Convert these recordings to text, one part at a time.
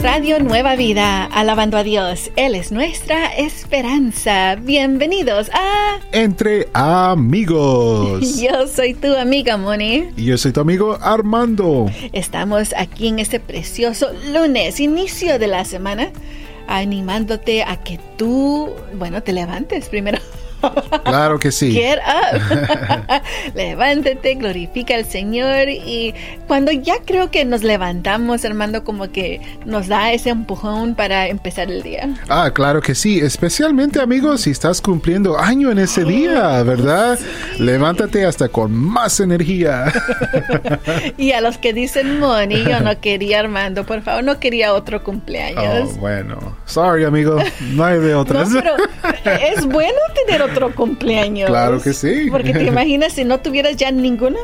Radio Nueva Vida, alabando a Dios. Él es nuestra esperanza. Bienvenidos a Entre Amigos. Yo soy tu amiga Moni. Y yo soy tu amigo Armando. Estamos aquí en este precioso lunes, inicio de la semana, animándote a que tú, bueno, te levantes primero. Claro que sí. Get up. Levántate, glorifica al Señor y cuando ya creo que nos levantamos, Armando, como que nos da ese empujón para empezar el día. Ah, claro que sí. Especialmente, amigos, si estás cumpliendo año en ese día, ¿verdad? Levántate hasta con más energía. y a los que dicen, Moni, yo no quería, Armando, por favor, no quería otro cumpleaños. Oh, bueno. Sorry, amigo. No hay de otras. No, pero es bueno tener otro cumpleaños. Claro que sí. Porque te imaginas si no tuvieras ya ninguno.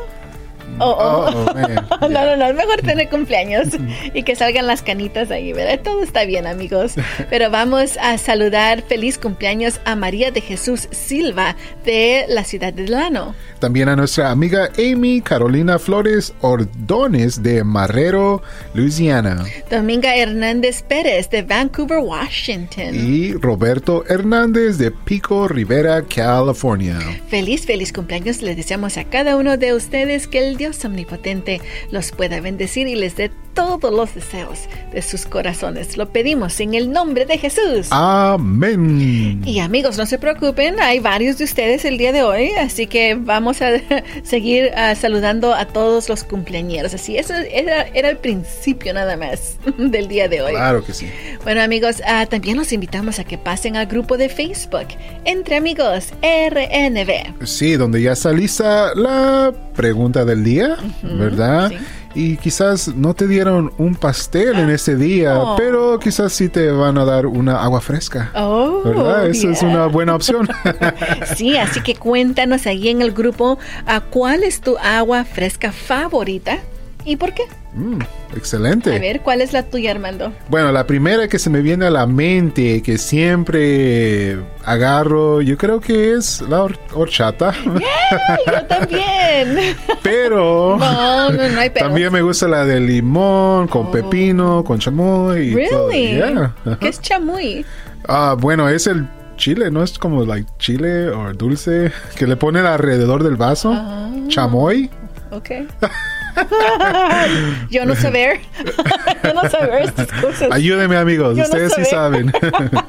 Oh, oh. Oh, oh, man. no, no, no, es mejor tener cumpleaños y que salgan las canitas ahí, ¿verdad? Todo está bien, amigos. Pero vamos a saludar feliz cumpleaños a María de Jesús Silva de la ciudad de Delano. También a nuestra amiga Amy Carolina Flores Ordones de Marrero, Louisiana. Dominga Hernández Pérez de Vancouver, Washington. Y Roberto Hernández de Pico Rivera, California. Feliz, feliz cumpleaños. Les deseamos a cada uno de ustedes que el Dios omnipotente los pueda bendecir y les dé todos los deseos de sus corazones. Lo pedimos en el nombre de Jesús. Amén. Y amigos, no se preocupen, hay varios de ustedes el día de hoy, así que vamos a seguir uh, saludando a todos los cumpleañeros. Así, eso era, era, el principio nada más del día de hoy. Claro que sí. Bueno amigos, uh, también los invitamos a que pasen al grupo de Facebook, Entre Amigos RNB. Sí, donde ya está lista la pregunta del día, uh -huh, ¿verdad? Sí y quizás no te dieron un pastel en ese día, oh. pero quizás sí te van a dar una agua fresca. Oh, ¿Verdad? Esa yeah. es una buena opción. sí, así que cuéntanos ahí en el grupo a cuál es tu agua fresca favorita y por qué. Mm, excelente. A ver, ¿cuál es la tuya, Armando? Bueno, la primera que se me viene a la mente, que siempre agarro, yo creo que es la hor horchata. Yeah, yo también. pero, no, no, no hay pero. también me gusta la de limón, con oh. pepino, con chamoy. Really? Todo. Yeah. ¿Qué es chamoy? Ah, bueno, es el chile, ¿no? Es como like chile o dulce que le ponen alrededor del vaso. Uh, Chamoy. Ok. Yo no sé ver. Yo no sé ver estas cosas. Ayúdenme, amigos. Yo Ustedes no sí saben.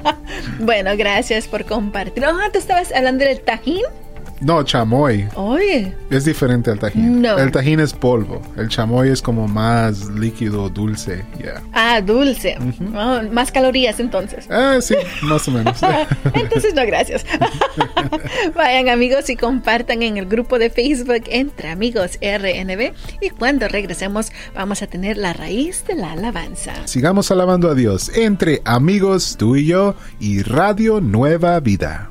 bueno, gracias por compartir. Oh, ¿tú estabas hablando del tajín? No, chamoy. Oye. Es diferente al tajín. No. El tajín es polvo. El chamoy es como más líquido, dulce. Yeah. Ah, dulce. Uh -huh. oh, más calorías entonces. Ah, sí, más o menos. entonces no, gracias. Vayan amigos y compartan en el grupo de Facebook entre amigos RNB y cuando regresemos vamos a tener la raíz de la alabanza. Sigamos alabando a Dios entre amigos, tú y yo y Radio Nueva Vida.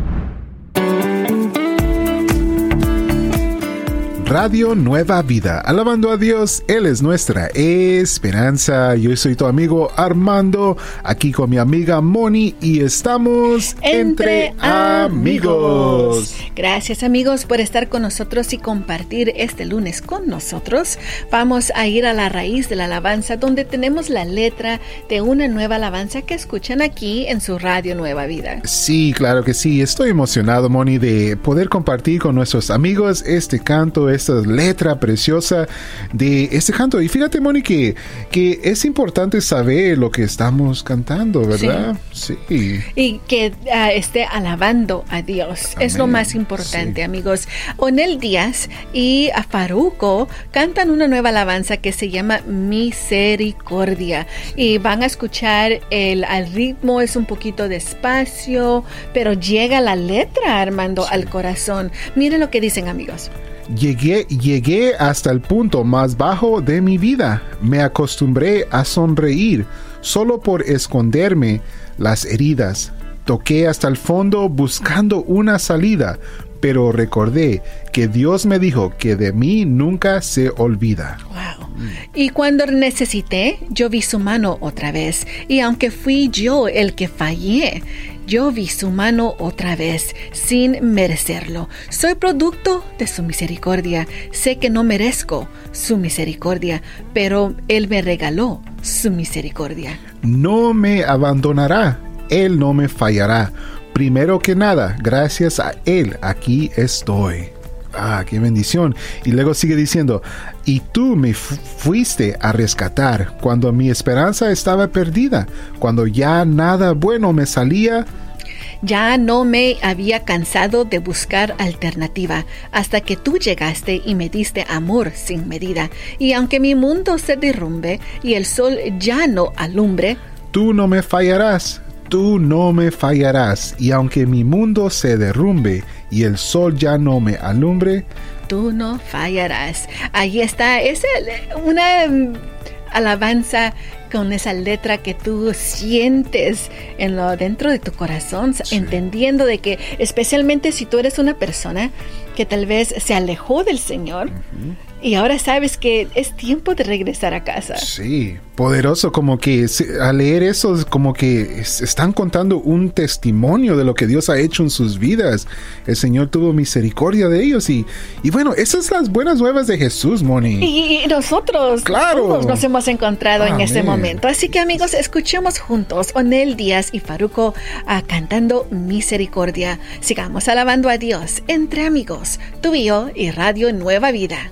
Radio Nueva Vida, alabando a Dios, Él es nuestra esperanza. Yo soy tu amigo Armando, aquí con mi amiga Moni y estamos entre, entre amigos. Gracias amigos por estar con nosotros y compartir este lunes con nosotros. Vamos a ir a la raíz de la alabanza donde tenemos la letra de una nueva alabanza que escuchan aquí en su Radio Nueva Vida. Sí, claro que sí. Estoy emocionado, Moni, de poder compartir con nuestros amigos este canto, esta letra preciosa de este canto. Y fíjate, Moni, que, que es importante saber lo que estamos cantando, ¿verdad? Sí. sí. Y que uh, esté alabando a Dios. Amén. Es lo más importante, sí. amigos. Onel Díaz y Faruco cantan una nueva alabanza que se llama Misericordia. Y van a escuchar el, el ritmo, es un poquito despacio, pero llega la letra, Armando, sí. al corazón. Miren lo que dicen, amigos. Llegué, llegué hasta el punto más bajo de mi vida. Me acostumbré a sonreír solo por esconderme las heridas. Toqué hasta el fondo buscando una salida, pero recordé que Dios me dijo que de mí nunca se olvida. Wow. Y cuando necesité, yo vi su mano otra vez. Y aunque fui yo el que fallé, yo vi su mano otra vez, sin merecerlo. Soy producto de su misericordia. Sé que no merezco su misericordia, pero Él me regaló su misericordia. No me abandonará, Él no me fallará. Primero que nada, gracias a Él, aquí estoy. Ah, qué bendición. Y luego sigue diciendo, y tú me fuiste a rescatar cuando mi esperanza estaba perdida, cuando ya nada bueno me salía. Ya no me había cansado de buscar alternativa hasta que tú llegaste y me diste amor sin medida. Y aunque mi mundo se derrumbe y el sol ya no alumbre, tú no me fallarás tú no me fallarás, y aunque mi mundo se derrumbe y el sol ya no me alumbre, tú no fallarás. Ahí está, es una mm, alabanza con esa letra que tú sientes en lo dentro de tu corazón, entendiendo de que especialmente si tú eres una persona que tal vez se alejó del Señor, y ahora sabes que es tiempo de regresar a casa. Sí, poderoso, como que al leer eso, como que están contando un testimonio de lo que Dios ha hecho en sus vidas. El Señor tuvo misericordia de ellos y, y bueno, esas son las buenas nuevas de Jesús, Moni. Y, nosotros claro. todos nos hemos encontrado en este momento. Así que amigos, escuchemos juntos Onel Díaz y Faruco ah, cantando Misericordia. Sigamos alabando a Dios entre amigos, tú y yo y Radio Nueva Vida.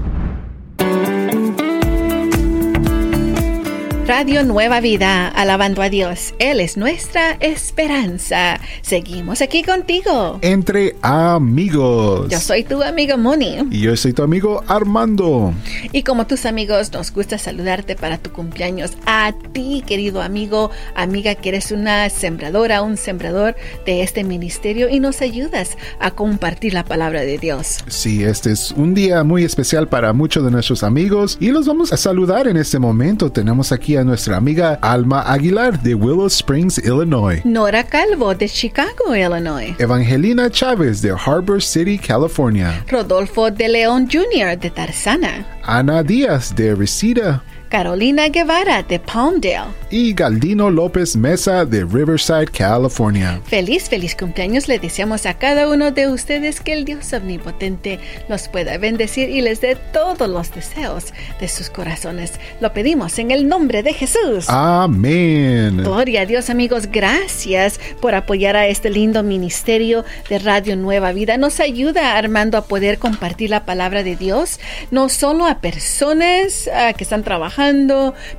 Radio Nueva Vida, alabando a Dios. Él es nuestra esperanza. Seguimos aquí contigo. Entre amigos. Yo soy tu amigo Moni. Y yo soy tu amigo Armando. Y como tus amigos, nos gusta saludarte para tu cumpleaños. A ti, querido amigo, amiga, que eres una sembradora, un sembrador de este ministerio y nos ayudas a compartir la palabra de Dios. Sí, este es un día muy especial para muchos de nuestros amigos y los vamos a saludar en este momento. Tenemos aquí a nuestra amiga Alma Aguilar de Willow Springs, Illinois. Nora Calvo de Chicago, Illinois. Evangelina Chávez de Harbor City, California. Rodolfo de León Jr. de Tarzana. Ana Díaz de Reseda. Carolina Guevara de Palmdale y Galdino López Mesa de Riverside, California. Feliz, feliz cumpleaños le deseamos a cada uno de ustedes que el Dios omnipotente los pueda bendecir y les dé todos los deseos de sus corazones. Lo pedimos en el nombre de Jesús. Amén. Gloria a Dios amigos, gracias por apoyar a este lindo ministerio de Radio Nueva Vida. Nos ayuda Armando a poder compartir la palabra de Dios, no solo a personas ah, que están trabajando,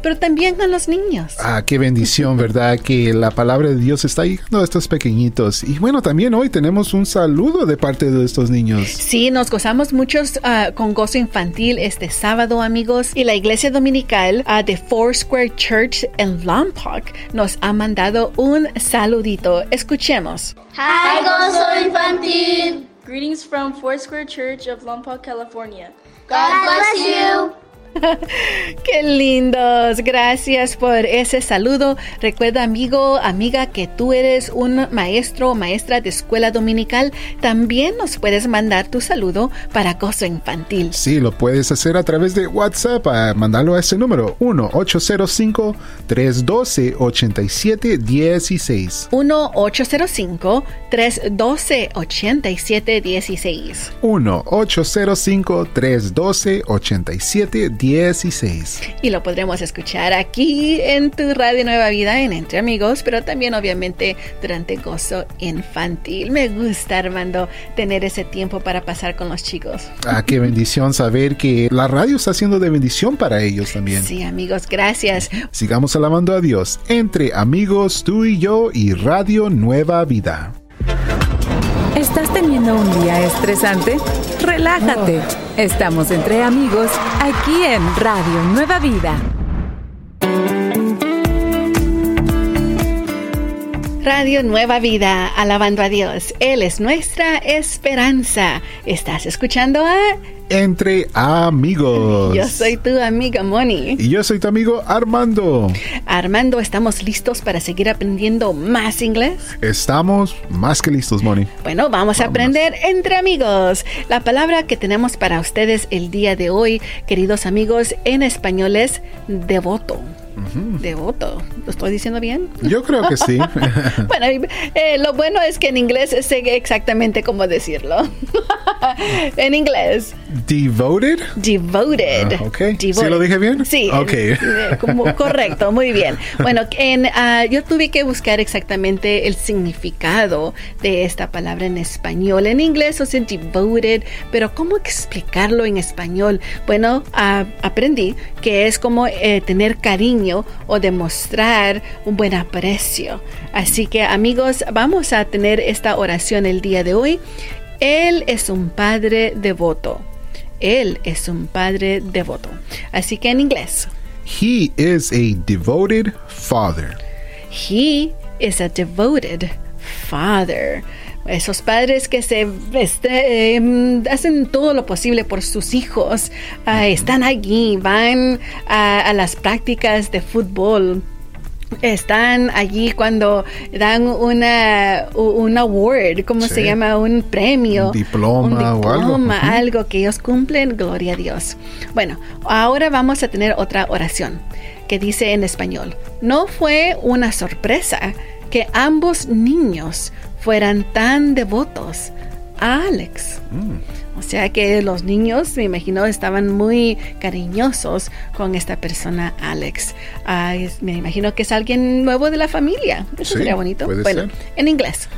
pero también a los niños. Ah, qué bendición, ¿verdad? Que la palabra de Dios está llegando a estos pequeñitos. Y bueno, también hoy tenemos un saludo de parte de estos niños. Sí, nos gozamos muchos uh, con gozo infantil este sábado, amigos. Y la iglesia dominical uh, de Foursquare Church en Lompoc nos ha mandado un saludito. Escuchemos. Hi, gozo infantil. Greetings from Foursquare Church of Lompoc, California. God bless you. Qué lindos. Gracias por ese saludo. Recuerda, amigo, amiga, que tú eres un maestro o maestra de escuela dominical. También nos puedes mandar tu saludo para gozo infantil. Sí, lo puedes hacer a través de WhatsApp. A mandarlo a ese número 1-805-312-8716. 1-805-312-8716. 1-805-312-8716. 16. Y lo podremos escuchar aquí en tu Radio Nueva Vida en Entre Amigos, pero también obviamente durante Gozo Infantil. Me gusta, Armando, tener ese tiempo para pasar con los chicos. Ah, qué bendición saber que la radio está haciendo de bendición para ellos también. Sí, amigos, gracias. Sigamos alabando a Dios entre amigos, tú y yo y Radio Nueva Vida. ¿Estás teniendo un día estresante? Relájate. Estamos entre amigos aquí en Radio Nueva Vida. Radio Nueva Vida, alabando a Dios. Él es nuestra esperanza. ¿Estás escuchando a Entre amigos. Yo soy tu amiga Moni. Y yo soy tu amigo Armando. Armando, ¿estamos listos para seguir aprendiendo más inglés? Estamos más que listos, Moni. Bueno, vamos a aprender entre amigos. La palabra que tenemos para ustedes el día de hoy, queridos amigos, en español es devoto. Devoto. ¿Lo estoy diciendo bien? Yo creo que sí. bueno, eh, lo bueno es que en inglés sé exactamente cómo decirlo. en inglés. Devoted. Devoted. Ah, ok. ¿Sí lo dije bien? Sí. Ok. Como, correcto, muy bien. Bueno, en, uh, yo tuve que buscar exactamente el significado de esta palabra en español. En inglés, o sea, devoted, pero ¿cómo explicarlo en español? Bueno, uh, aprendí que es como eh, tener cariño o demostrar un buen aprecio. Así que amigos, vamos a tener esta oración el día de hoy. Él es un padre devoto. Él es un padre devoto. Así que en inglés. He is a devoted father. He is a devoted father. Esos padres que se este, eh, hacen todo lo posible por sus hijos, uh, están allí, van a, a las prácticas de fútbol, están allí cuando dan una un award, ¿cómo sí. se llama? Un premio, un diploma, un diploma o algo. algo que ellos cumplen, gloria a Dios. Bueno, ahora vamos a tener otra oración que dice en español, no fue una sorpresa que ambos niños fueran tan devotos a Alex. Mm. O sea que los niños, me imagino, estaban muy cariñosos con esta persona, Alex. Uh, me imagino que es alguien nuevo de la familia. Eso sí, sería bonito. Puede bueno, ser. en inglés.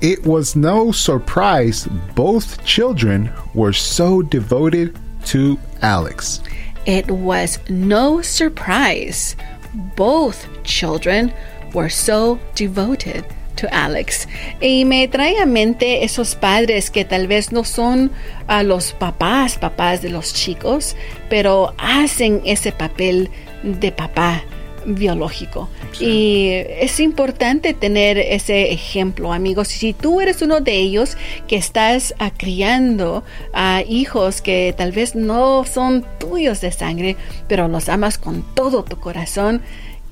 It was no surprise both children were so devoted to Alex. It was no surprise both children were so devoted to Alex. Y me trae a mente esos padres que tal vez no son a uh, los papás, papás de los chicos, pero hacen ese papel de papá biológico. Sí. Y es importante tener ese ejemplo, amigos. Si tú eres uno de ellos que estás criando a hijos que tal vez no son tuyos de sangre, pero los amas con todo tu corazón,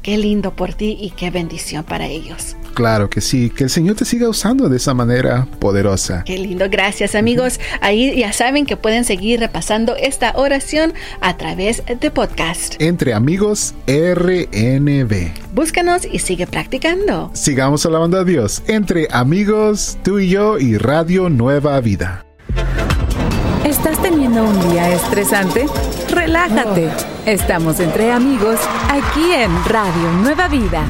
qué lindo por ti y qué bendición para ellos. Claro que sí, que el Señor te siga usando de esa manera poderosa. Qué lindo, gracias amigos. Ahí ya saben que pueden seguir repasando esta oración a través de podcast. Entre amigos RNB. Búscanos y sigue practicando. Sigamos alabando a Dios. Entre amigos, tú y yo y Radio Nueva Vida. ¿Estás teniendo un día estresante? Relájate. Oh. Estamos entre amigos aquí en Radio Nueva Vida.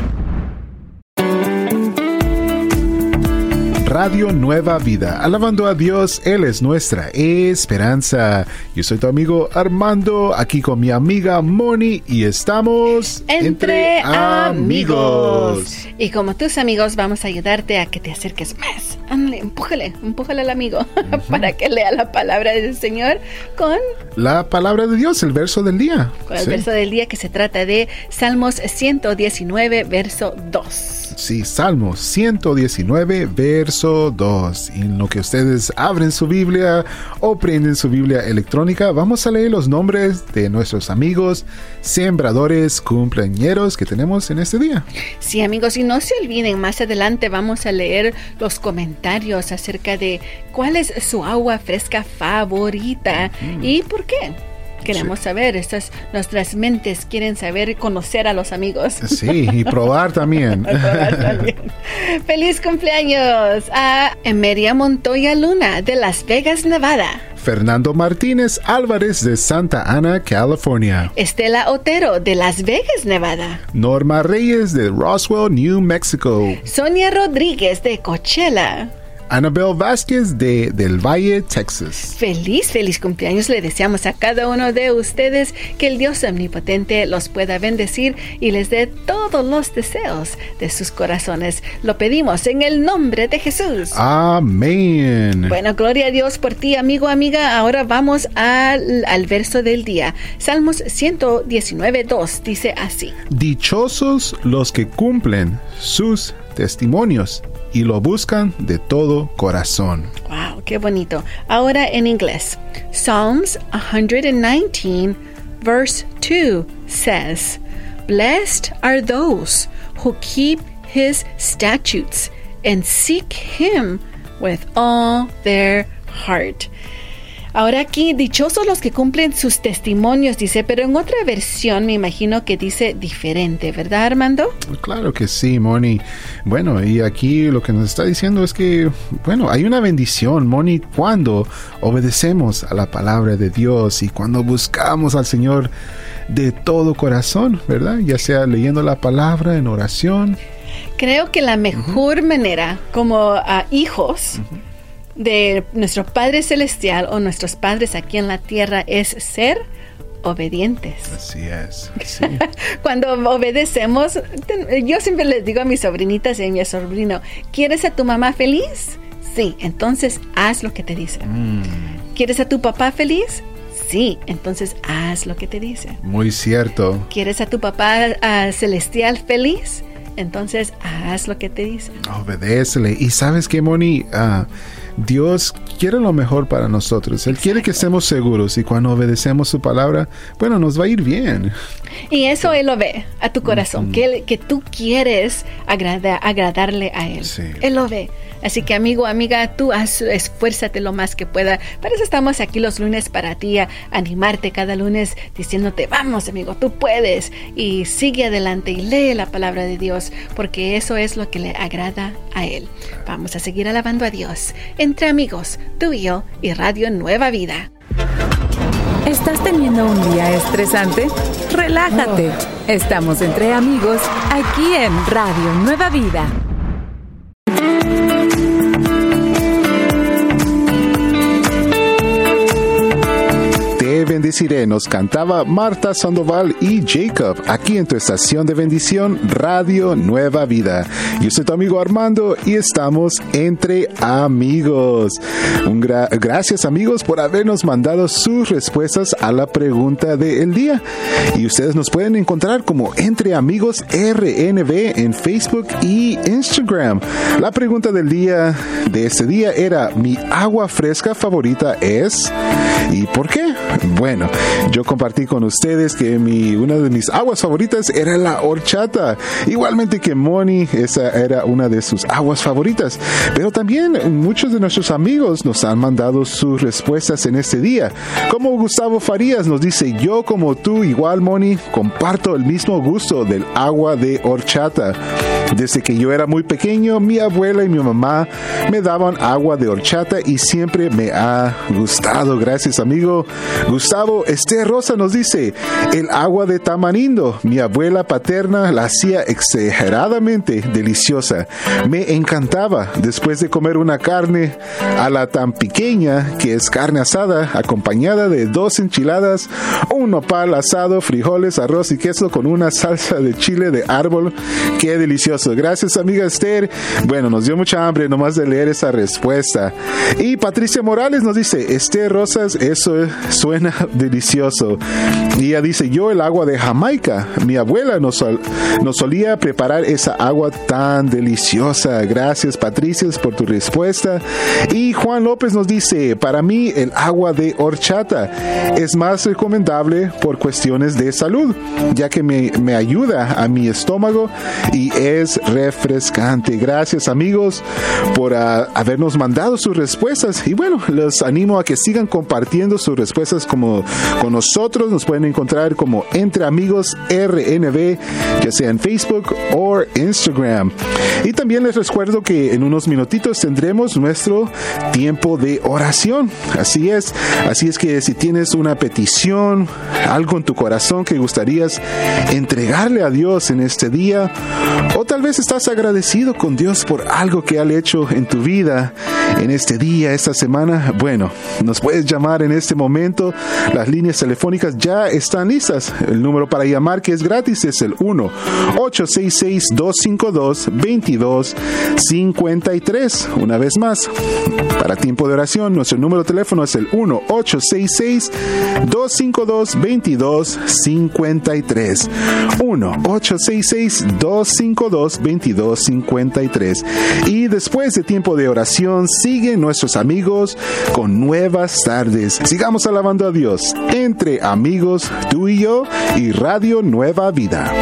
Radio Nueva Vida. Alabando a Dios, Él es nuestra esperanza. Yo soy tu amigo Armando, aquí con mi amiga Moni y estamos entre, entre amigos. amigos. Y como tus amigos, vamos a ayudarte a que te acerques más. Ándale, empújale, empújale al amigo uh -huh. para que lea la palabra del Señor con la palabra de Dios, el verso del día. Con el sí. verso del día que se trata de Salmos 119, verso 2. Sí, Salmos 119, verso 2. Y en lo que ustedes abren su Biblia o prenden su Biblia electrónica, vamos a leer los nombres de nuestros amigos sembradores cumpleañeros que tenemos en este día. Sí, amigos, y no se olviden, más adelante vamos a leer los comentarios acerca de cuál es su agua fresca favorita mm. y por qué queremos sí. saber, estas nuestras mentes quieren saber conocer a los amigos. Sí, y probar también. probar también. Feliz cumpleaños a Emeria Montoya Luna de Las Vegas, Nevada. Fernando Martínez Álvarez de Santa Ana, California. Estela Otero de Las Vegas, Nevada. Norma Reyes de Roswell, New Mexico. Sonia Rodríguez de Coachella. Anabel Vázquez de Del Valle, Texas. Feliz, feliz cumpleaños le deseamos a cada uno de ustedes que el Dios omnipotente los pueda bendecir y les dé todos los deseos de sus corazones. Lo pedimos en el nombre de Jesús. Amén. Bueno, gloria a Dios por ti, amigo, amiga. Ahora vamos al, al verso del día. Salmos 119, 2 dice así. Dichosos los que cumplen sus testimonios y lo buscan de todo corazón. Wow, qué bonito. Ahora en inglés. Psalms 119 verse 2 says, Blessed are those who keep his statutes and seek him with all their heart. Ahora aquí, dichosos los que cumplen sus testimonios, dice, pero en otra versión me imagino que dice diferente, ¿verdad Armando? Claro que sí, Moni. Bueno, y aquí lo que nos está diciendo es que, bueno, hay una bendición, Moni, cuando obedecemos a la palabra de Dios y cuando buscamos al Señor de todo corazón, ¿verdad? Ya sea leyendo la palabra en oración. Creo que la mejor manera como a hijos de nuestro Padre Celestial o nuestros padres aquí en la tierra es ser obedientes. Así es. Cuando obedecemos, yo siempre les digo a mis sobrinitas y a mi sobrino, ¿quieres a tu mamá feliz? Sí, entonces haz lo que te dice. Mm. ¿Quieres a tu papá feliz? Sí, entonces haz lo que te dice. Muy cierto. ¿Quieres a tu papá celestial feliz? Entonces haz lo que te dice. Obedécele. Y sabes qué, Moni, uh, Dios quiere lo mejor para nosotros. Él quiere que estemos seguros y cuando obedecemos su palabra, bueno, nos va a ir bien. Y eso Él lo ve a tu corazón, que, que tú quieres agradarle a Él. Él lo ve. Así que amigo, amiga, tú esfuérzate lo más que pueda. Para eso estamos aquí los lunes para ti, a animarte cada lunes diciéndote, vamos amigo, tú puedes. Y sigue adelante y lee la palabra de Dios, porque eso es lo que le agrada a Él. Vamos a seguir alabando a Dios entre amigos, tú y yo y Radio Nueva Vida. ¿Estás teniendo un día estresante? Relájate. Oh. Estamos entre amigos aquí en Radio Nueva Vida. Bendeciré, nos cantaba Marta Sandoval y Jacob, aquí en tu estación de bendición, Radio Nueva Vida. Yo soy tu amigo Armando y estamos entre amigos. Un gracias amigos por habernos mandado sus respuestas a la pregunta del día. Y ustedes nos pueden encontrar como Entre Amigos RNB en Facebook y Instagram. La pregunta del día de este día era, ¿mi agua fresca favorita es? ¿Y por qué? Bueno, yo compartí con ustedes que mi, una de mis aguas favoritas era la horchata. Igualmente que Moni, esa era una de sus aguas favoritas. Pero también muchos de nuestros amigos nos han mandado sus respuestas en este día. Como Gustavo Farías nos dice, yo como tú, igual Moni, comparto el mismo gusto del agua de horchata. Desde que yo era muy pequeño, mi abuela y mi mamá me daban agua de horchata y siempre me ha gustado. Gracias, amigo. Gustavo Esther Rosa nos dice, el agua de tamarindo, mi abuela paterna la hacía exageradamente deliciosa. Me encantaba después de comer una carne a la tan pequeña que es carne asada, acompañada de dos enchiladas, un nopal asado, frijoles, arroz y queso con una salsa de chile de árbol. Qué delicioso Gracias, amiga Esther. Bueno, nos dio mucha hambre nomás de leer esa respuesta. Y Patricia Morales nos dice, Esther Rosas, eso suena delicioso. Y ella dice, yo el agua de Jamaica. Mi abuela nos, nos solía preparar esa agua tan deliciosa. Gracias, Patricia, por tu respuesta. Y Juan López nos dice, para mí el agua de horchata es más recomendable por cuestiones de salud, ya que me, me ayuda a mi estómago y es refrescante. Gracias amigos por ah, habernos mandado sus respuestas y bueno, los animo a que sigan compartiendo sus respuestas como con nosotros. Nos pueden encontrar como Entre Amigos RNB, ya sea en Facebook o Instagram. Y también les recuerdo que en unos minutitos tendremos nuestro tiempo de oración. Así es, así es que si tienes una petición, algo en tu corazón que gustarías entregarle a Dios en este día, o tal vez estás agradecido con Dios por algo que ha hecho en tu vida en este día, esta semana. Bueno, nos puedes llamar en este momento. Las líneas telefónicas ya están listas. El número para llamar que es gratis es el 1-866-252-2253. Una vez más, para tiempo de oración, nuestro número de teléfono es el 1-866-252-2253. 1-866-252 844-872-2253. Y después de tiempo de oración, siguen nuestros amigos con nuevas tardes. Sigamos alabando a Dios entre amigos, tú y yo y Radio Nueva Vida.